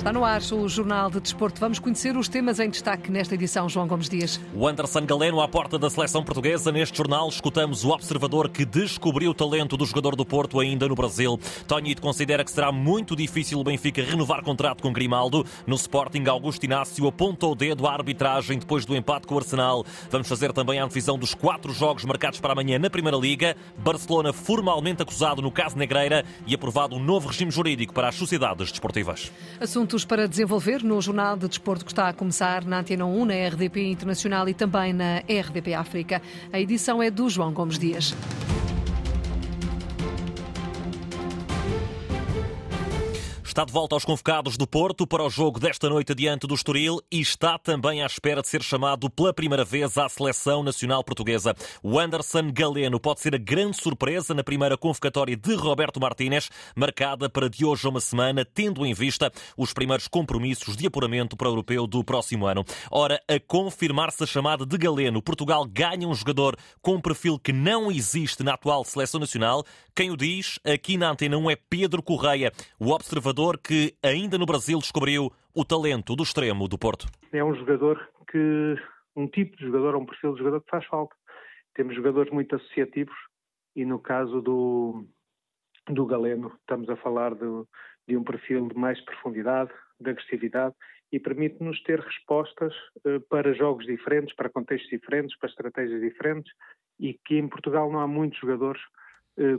Está no ar o Jornal de Desporto. Vamos conhecer os temas em destaque nesta edição, João Gomes Dias. O Anderson Galeno à porta da seleção portuguesa. Neste jornal escutamos o observador que descobriu o talento do jogador do Porto ainda no Brasil. Tonito considera que será muito difícil o Benfica renovar contrato com Grimaldo. No Sporting, Augusto Inácio apontou o dedo à arbitragem depois do empate com o Arsenal. Vamos fazer também a antevisão dos quatro jogos marcados para amanhã na Primeira Liga. Barcelona formalmente acusado no caso Negreira e aprovado um novo regime jurídico para as sociedades desportivas. Assunto assuntos para desenvolver no Jornal de Desporto que está a começar na Antena 1, na RDP Internacional e também na RDP África. A edição é do João Gomes Dias. Está de volta aos convocados do Porto para o jogo desta noite diante do Estoril e está também à espera de ser chamado pela primeira vez à seleção nacional portuguesa. O Anderson Galeno pode ser a grande surpresa na primeira convocatória de Roberto Martínez, marcada para de hoje a uma semana, tendo em vista os primeiros compromissos de apuramento para o europeu do próximo ano. Ora, a confirmar-se a chamada de Galeno, Portugal ganha um jogador com um perfil que não existe na atual seleção nacional. Quem o diz aqui na Antena 1 é Pedro Correia, o observador que ainda no Brasil descobriu o talento do extremo do Porto. É um jogador que, um tipo de jogador, um perfil de jogador que faz falta. Temos jogadores muito associativos e no caso do, do Galeno estamos a falar de, um perfil de mais profundidade, de agressividade e permite-nos ter respostas uh, para jogos diferentes, para contextos diferentes, para estratégias diferentes e que em Portugal não há muitos jogadores eh,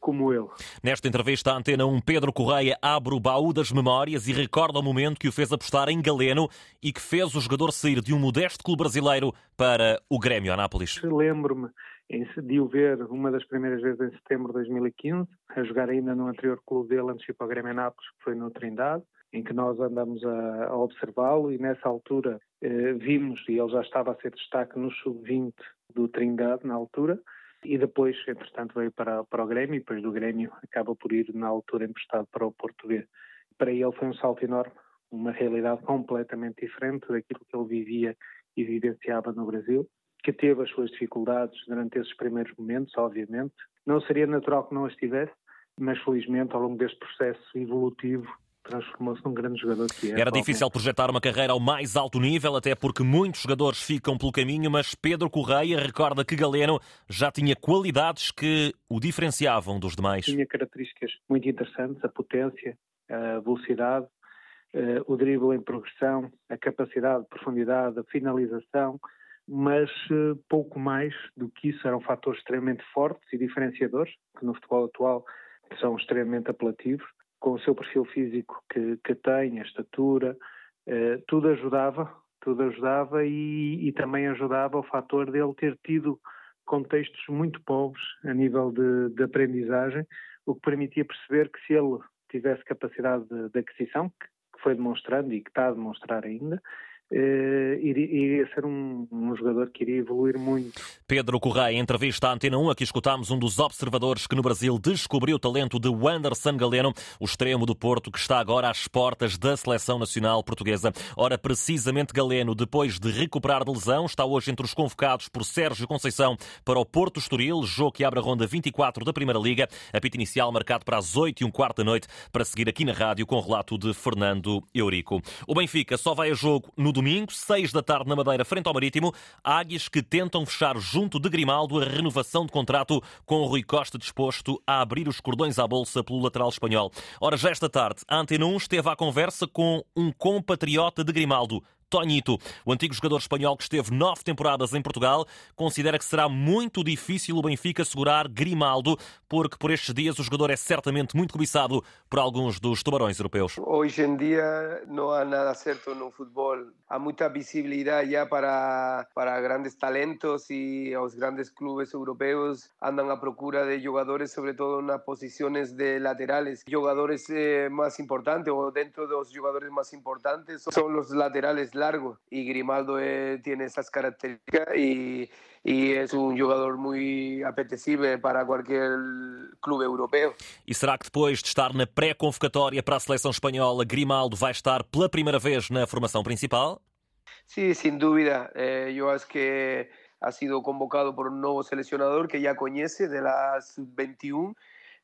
como ele. Nesta entrevista à Antena 1, Pedro Correia abre o baú das memórias e recorda o momento que o fez apostar em Galeno e que fez o jogador sair de um modesto clube brasileiro para o Grêmio Anápolis. Lembro-me de o ver uma das primeiras vezes em setembro de 2015, a jogar ainda no anterior clube dele antes de ir para o Grêmio Anápolis, que foi no Trindade, em que nós andamos a, a observá-lo e nessa altura eh, vimos, e ele já estava a ser destaque no sub-20 do Trindade na altura, e depois, entretanto, veio para, para o Grêmio e depois do Grêmio acaba por ir na altura emprestado para o B. Para ele foi um salto enorme, uma realidade completamente diferente daquilo que ele vivia e vivenciava no Brasil, que teve as suas dificuldades durante esses primeiros momentos, obviamente. Não seria natural que não as tivesse, mas felizmente ao longo deste processo evolutivo transformou-se num grande jogador que é. Era difícil projetar uma carreira ao mais alto nível, até porque muitos jogadores ficam pelo caminho, mas Pedro Correia recorda que Galeno já tinha qualidades que o diferenciavam dos demais. Tinha características muito interessantes, a potência, a velocidade, eh, o drible em progressão, a capacidade de profundidade, a finalização, mas eh, pouco mais do que isso eram fatores extremamente fortes e diferenciadores, que no futebol atual são extremamente apelativos com o seu perfil físico que, que tem, a estatura, eh, tudo ajudava, tudo ajudava e, e, também ajudava o fator dele ter tido contextos muito pobres a nível de, de aprendizagem, o que permitia perceber que se ele tivesse capacidade de, de aquisição, que, que foi demonstrando e que está a demonstrar ainda, Uh, iria, ser um, um, jogador que iria evoluir muito. Pedro Correia, entrevista à Antena 1. Aqui escutámos um dos observadores que no Brasil descobriu o talento de Wanderson Galeno, o extremo do Porto, que está agora às portas da seleção nacional portuguesa. Ora, precisamente Galeno, depois de recuperar de lesão, está hoje entre os convocados por Sérgio Conceição para o Porto Estoril, jogo que abre a ronda 24 da Primeira Liga. Apito inicial marcado para as 8 e um quarto da noite, para seguir aqui na rádio com o relato de Fernando Eurico. O Benfica só vai a jogo no domingo, 6 da tarde na Madeira, frente ao Marítimo. Águias que tentam fechar junto de Grimaldo a renovação de contrato com o Rui Costa disposto a abrir os cordões à bolsa pelo lateral espanhol. Ora, já esta tarde, a Antena 1 esteve à conversa com um compatriota de Grimaldo, Tonito, o antigo jogador espanhol que esteve nove temporadas em Portugal, considera que será muito difícil o Benfica segurar Grimaldo, porque por estes dias o jogador é certamente muito cobiçado por alguns dos tubarões europeus. Hoje em dia não há nada certo no futebol. Há muita visibilidade já para, para grandes talentos e os grandes clubes europeus andam à procura de jogadores, sobretudo nas posições de laterales. Jogadores eh, mais importantes ou dentro dos jogadores mais importantes são os laterales largo y Grimaldo eh, tiene esas características y, y, es un jugador muy apetecible para cualquier clube europeu. E será que depois de estar na pré-convocatória para a seleção espanhola, Grimaldo vai estar pela primeira vez na formação principal? Sí, sin duda. Eh, yo acho que ha sido convocado por un nuevo seleccionador que ya conoce de la sub-21,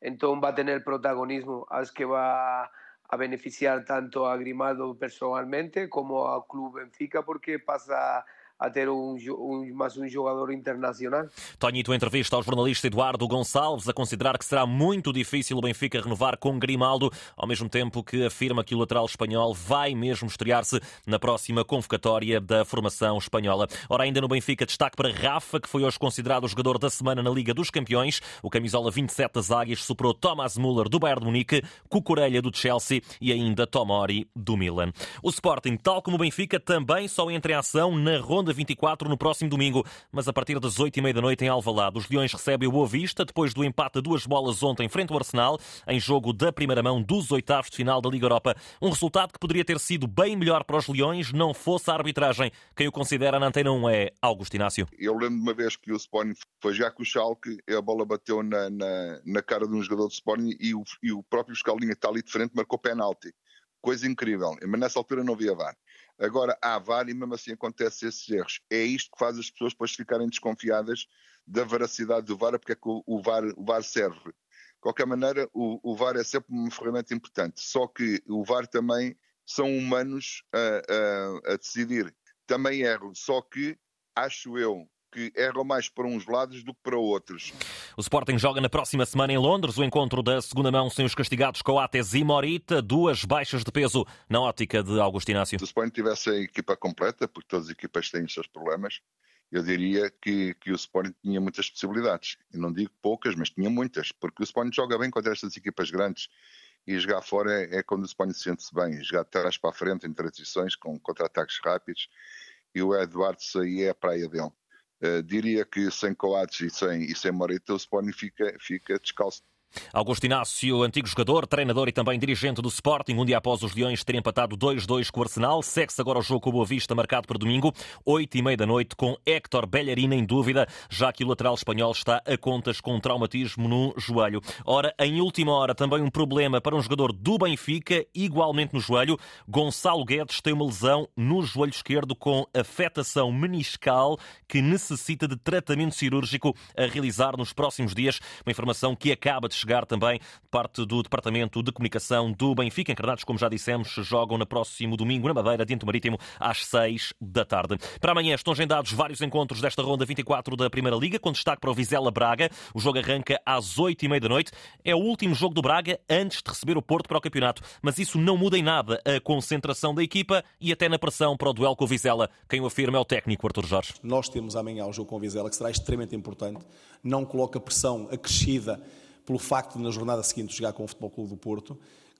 entonces va a tener protagonismo. Acho que va a beneficiar tanto a Grimaldo personalmente como ao Clube Benfica, porque passa a ter um, um, mais um jogador internacional. Tonito entrevista ao jornalista Eduardo Gonçalves a considerar que será muito difícil o Benfica renovar com Grimaldo, ao mesmo tempo que afirma que o lateral espanhol vai mesmo estrear-se na próxima convocatória da formação espanhola. Ora, ainda no Benfica, destaque para Rafa, que foi hoje considerado o jogador da semana na Liga dos Campeões. O camisola 27 das Águias superou Thomas Müller do Bayern de Munique, Cucurella do Chelsea e ainda Tomori do Milan. O Sporting, tal como o Benfica, também só entra em ação na ronda 24 no próximo domingo, mas a partir das 8h30 da noite em Alvalade. Os Leões recebem o Boa Vista depois do empate a duas bolas ontem frente ao Arsenal, em jogo da primeira mão dos oitavos de final da Liga Europa. Um resultado que poderia ter sido bem melhor para os Leões, não fosse a arbitragem. Quem o considera na Antena 1 é Augusto Inácio. Eu lembro de uma vez que o Sporting foi já com o Schalke, a bola bateu na, na, na cara de um jogador do Sporting e o, e o próprio Escalinha está ali de frente marcou penalti. Coisa incrível. Mas nessa altura não havia VAR. Agora há VAR e mesmo assim acontecem esses erros. É isto que faz as pessoas depois ficarem desconfiadas da veracidade do VAR, porque é que o VAR, o VAR serve. De qualquer maneira, o, o VAR é sempre uma ferramenta importante. Só que o VAR também são humanos a, a, a decidir. Também erram. Só que, acho eu, que erram mais para uns lados do que para outros. O Sporting joga na próxima semana em Londres o encontro da segunda mão sem os castigados Coates e Morita, duas baixas de peso na ótica de Augusto Inácio. Se o Sporting tivesse a equipa completa, porque todas as equipas têm os seus problemas, eu diria que, que o Sporting tinha muitas possibilidades. Eu não digo poucas, mas tinha muitas, porque o Sporting joga bem contra estas equipas grandes e jogar fora é, é quando o Sporting se sente-se bem, jogar de trás para a frente em transições com contra-ataques rápidos e o Eduardo aí é a praia dele. Uh, diria que sem Coates e sem, e sem Morita o Sporting fica, fica descalço Augusto Inácio, antigo jogador, treinador e também dirigente do Sporting, um dia após os Leões terem empatado 2-2 com o Arsenal, segue-se agora o jogo com o Boa Vista, marcado para domingo, 8 e meia da noite, com Héctor Belharina em dúvida, já que o lateral espanhol está a contas com um traumatismo no joelho. Ora, em última hora, também um problema para um jogador do Benfica, igualmente no joelho. Gonçalo Guedes tem uma lesão no joelho esquerdo com afetação meniscal que necessita de tratamento cirúrgico a realizar nos próximos dias. Uma informação que acaba de chegar também parte do Departamento de Comunicação do Benfica. Encarnados, como já dissemos, jogam no próximo domingo na Madeira, diante do Marítimo, às 6 da tarde. Para amanhã estão agendados vários encontros desta ronda 24 da Primeira Liga, com destaque para o Vizela Braga. O jogo arranca às 8 e meia da noite. É o último jogo do Braga antes de receber o Porto para o campeonato. Mas isso não muda em nada a concentração da equipa e até na pressão para o duelo com o Vizela. Quem o afirma é o técnico Artur Jorge. Nós temos amanhã o jogo com o Vizela, que será extremamente importante. Não coloca pressão acrescida pelo facto de na jornada seguinte jogar com o Futebol Clube do Porto,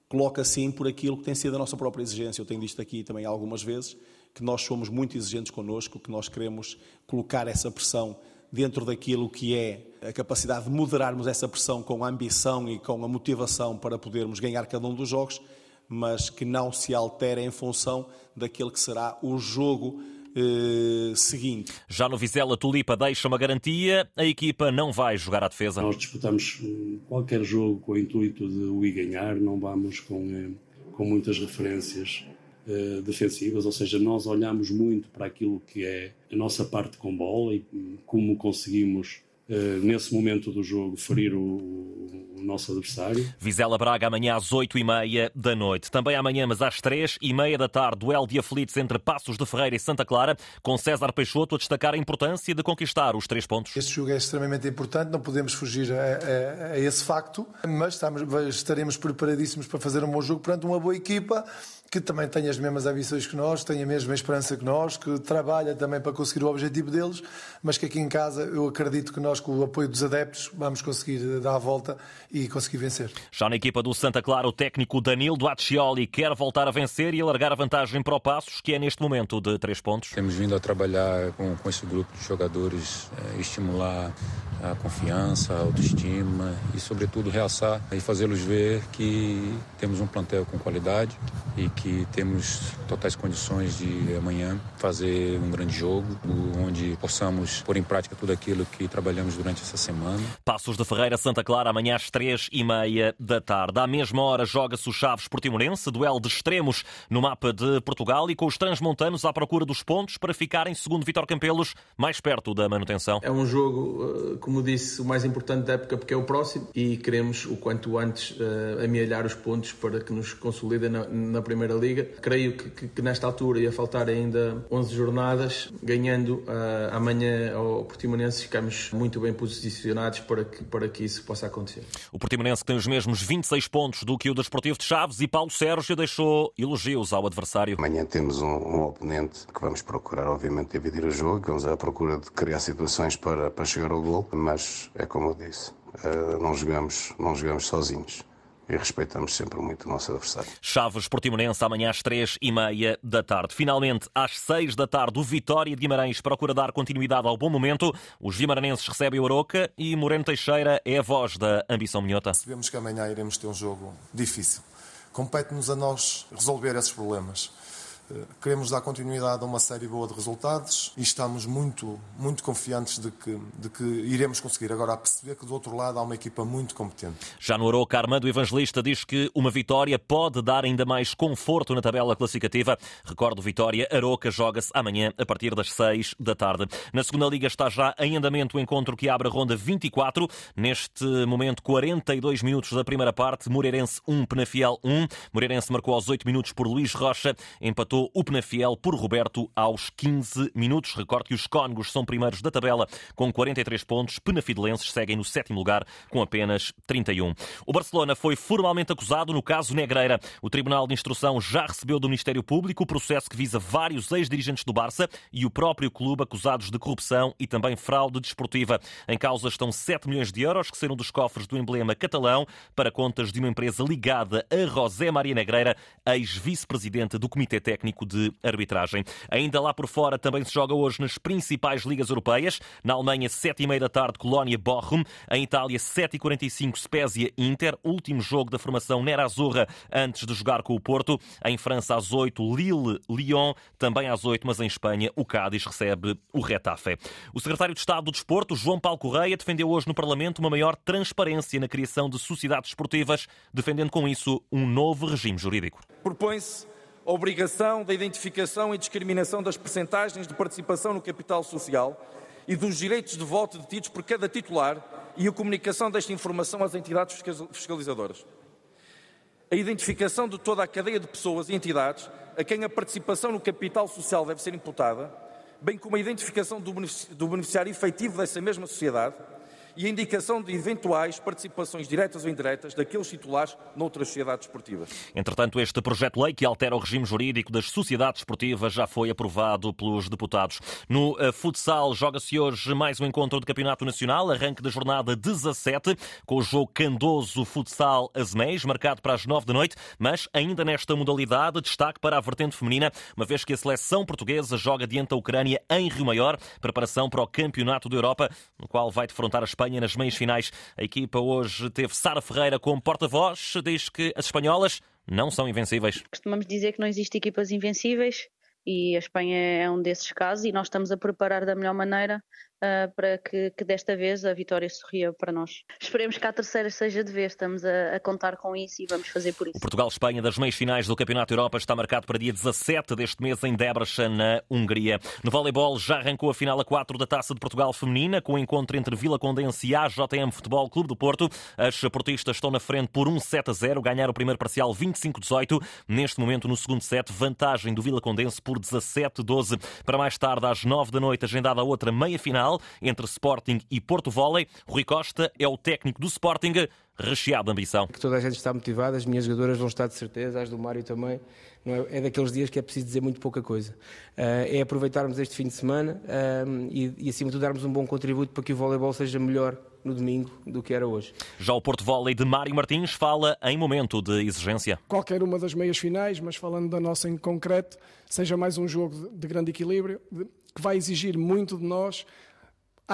coloca sim por aquilo que tem sido a nossa própria exigência. Eu tenho dito aqui também algumas vezes que nós somos muito exigentes connosco, que nós queremos colocar essa pressão dentro daquilo que é a capacidade de moderarmos essa pressão com a ambição e com a motivação para podermos ganhar cada um dos jogos, mas que não se altere em função daquele que será o jogo eh, seguinte. Já no Vizela, Tulipa deixa uma garantia, a equipa não vai jogar à defesa. Nós disputamos hum, qualquer jogo com o intuito de o ir ganhar, não vamos com, eh, com muitas referências uh, defensivas, ou seja, nós olhamos muito para aquilo que é a nossa parte com bola e hum, como conseguimos eh, nesse momento do jogo, ferir o, o, nosso adversário. Vizela Braga amanhã às 8h30 da noite. Também amanhã, mas às 3h30 da tarde, duelo de aflitos entre Passos de Ferreira e Santa Clara, com César Peixoto a destacar a importância de conquistar os três pontos. Este jogo é extremamente importante, não podemos fugir a, a, a esse facto, mas estamos, estaremos preparadíssimos para fazer um bom jogo perante uma boa equipa que também tem as mesmas ambições que nós, tem a mesma esperança que nós, que trabalha também para conseguir o objetivo deles, mas que aqui em casa eu acredito que nós, com o apoio dos adeptos, vamos conseguir dar a volta e conseguir vencer. Já na equipa do Santa Clara, o técnico Danilo Duaccioli quer voltar a vencer e alargar a vantagem para o Passos, que é neste momento de três pontos. Temos vindo a trabalhar com, com esse grupo de jogadores, é, estimular a confiança, a autoestima e, sobretudo, realçar e fazê-los ver que temos um plantel com qualidade e que temos totais condições de amanhã fazer um grande jogo, onde possamos pôr em prática tudo aquilo que trabalhamos durante essa semana. Passos de Ferreira, Santa Clara, amanhã às três e meia da tarde. À mesma hora joga-se o Chaves Portimonense, duelo de extremos no mapa de Portugal e com os transmontanos à procura dos pontos para ficarem, segundo Vitor Campelos, mais perto da manutenção. É um jogo, eh, como disse, o mais importante da época porque é o próximo e queremos o quanto antes uh, amealhar os pontos para que nos consolidem na, na Primeira Liga. Creio que, que, que, nesta altura ia faltar ainda 11 jornadas, ganhando uh, amanhã ao Portimonense ficamos muito bem posicionados para que, para que isso possa acontecer. O Portimonense tem os mesmos 26 pontos do que o Desportivo de Chaves e Paulo Sérgio deixou elogios ao adversário. Amanhã temos um, um oponente que vamos procurar, obviamente, dividir o jogo, vamos à procura de criar situações para, para chegar ao gol, mas é como eu disse, uh, não, jogamos, não jogamos sozinhos e respeitamos sempre muito o nosso adversário. Chaves Portimonense amanhã às três e meia da tarde. Finalmente, às seis da tarde, o Vitória de Guimarães procura dar continuidade ao bom momento. Os guimaranenses recebem o Oroca e Moreno Teixeira é a voz da ambição minhota. Sabemos que amanhã iremos ter um jogo difícil. Compete-nos a nós resolver esses problemas. Queremos dar continuidade a uma série boa de resultados e estamos muito, muito confiantes de que, de que iremos conseguir. Agora, a perceber que do outro lado há uma equipa muito competente. Já no Aroca, Armando Evangelista diz que uma vitória pode dar ainda mais conforto na tabela classificativa. Recordo, Vitória, Aroca joga-se amanhã a partir das 6 da tarde. Na segunda Liga está já em andamento o encontro que abre a ronda 24. Neste momento, 42 minutos da primeira parte. Moreirense 1, Penafiel 1. Moreirense marcou aos 8 minutos por Luís Rocha. Empatou o Penafiel por Roberto aos 15 minutos. Recordo que os Cónegos são primeiros da tabela com 43 pontos. Penafidelenses seguem no sétimo lugar com apenas 31. O Barcelona foi formalmente acusado no caso Negreira. O Tribunal de Instrução já recebeu do Ministério Público o processo que visa vários ex-dirigentes do Barça e o próprio clube acusados de corrupção e também fraude desportiva. Em causa estão 7 milhões de euros que saíram dos cofres do emblema catalão para contas de uma empresa ligada a José Maria Negreira, ex-vice-presidente do Comitê Técnico técnico de arbitragem. Ainda lá por fora também se joga hoje nas principais ligas europeias. Na Alemanha, 7h30 da tarde, Colónia Bochum. Em Itália, 7h45, Spezia Inter. Último jogo da formação Nera Azurra antes de jogar com o Porto. Em França, às 8 Lille, Lyon. Também às 8 mas em Espanha, o Cádiz recebe o Retafe. O secretário de Estado do Desporto, João Paulo Correia, defendeu hoje no Parlamento uma maior transparência na criação de sociedades esportivas, defendendo com isso um novo regime jurídico. Propõe-se obrigação da identificação e discriminação das percentagens de participação no capital social e dos direitos de voto detidos por cada titular e a comunicação desta informação às entidades fiscalizadoras. A identificação de toda a cadeia de pessoas e entidades a quem a participação no capital social deve ser imputada, bem como a identificação do beneficiário efetivo dessa mesma sociedade e a indicação de eventuais participações diretas ou indiretas daqueles titulares noutras sociedades esportivas. Entretanto, este projeto de lei que altera o regime jurídico das sociedades esportivas já foi aprovado pelos deputados. No uh, futsal, joga-se hoje mais um encontro do Campeonato Nacional, arranque da jornada 17, com o jogo Candoso Futsal Azemés, marcado para as 9 da noite, mas ainda nesta modalidade, destaque para a vertente feminina, uma vez que a seleção portuguesa joga diante da Ucrânia em Rio Maior, preparação para o Campeonato da Europa, no qual vai defrontar a Espanha nas meias finais. A equipa hoje teve Sara Ferreira como porta-voz, diz que as espanholas não são invencíveis. Costumamos dizer que não existem equipas invencíveis e a Espanha é um desses casos e nós estamos a preparar da melhor maneira uh, para que, que, desta vez a vitória sorria para nós. Esperemos que a terceira seja de vez, estamos a, a contar com isso e vamos fazer por isso. Portugal-Espanha das meias finais do Campeonato Europa está marcado para dia 17 deste mês em Debrecen, na Hungria. No voleibol já arrancou a final a 4 da Taça de Portugal Feminina, com o encontro entre Vila Condense e AJM Futebol Clube do Porto. As portistas estão na frente por 1 7 a 0, ganharam o primeiro parcial 25-18. Neste momento, no segundo set, vantagem do Vila Condense por 17-12. Para mais tarde, às 9 da noite, agendada a outra meia-final final entre Sporting e Porto Volley. Rui Costa é o técnico do Sporting, recheado de ambição. Que toda a gente está motivada, as minhas jogadoras vão estar de certeza, as do Mário também. É? é? daqueles dias que é preciso dizer muito pouca coisa. Uh, é aproveitarmos este fim de semana uh, e, e, acima de tudo, darmos um bom contributo para que o voleibol seja melhor no domingo do que era hoje. Já o Porto Volley de Mário Martins fala em momento de exigência. Qualquer uma das meias finais, mas falando da nossa em concreto, seja mais um jogo de grande equilíbrio, que vai exigir muito de nós,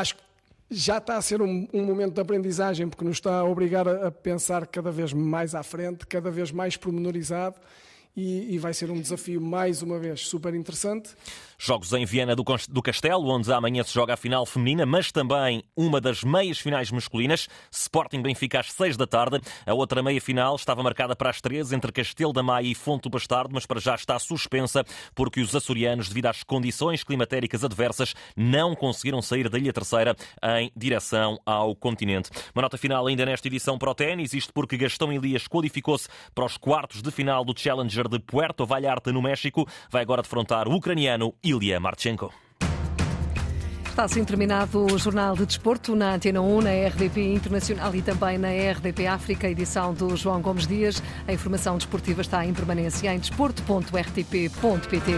acho que já está a ser um, um, momento de aprendizagem, porque nos está a obrigar a, a, pensar cada vez mais à frente, cada vez mais pormenorizado e, e vai ser um desafio mais uma vez super interessante. Jogos em Viana do Castelo, onde amanhã se joga a final feminina, mas também uma das meias finais masculinas. Sporting Benfica às 6 da tarde. A outra meia final estava marcada para as 13 entre Castelo da Maia e Fonte do Bastardo, mas para já está suspensa porque os açorianos, devido às condições climatéricas adversas, não conseguiram sair da Ilha Terceira em direção ao continente. Uma nota final ainda nesta edição para o ténis, isto porque Gastão Elias qualificou-se para os quartos de final do Challenger de Puerto Vallarta, no México. Vai agora defrontar o ucraniano Ilya Marchenko. Está assim terminado o Jornal de Desporto na Antena 1, na RDP Internacional e também na RDP África, edição do João Gomes Dias. A informação desportiva está em permanência em desporto.rtp.pt.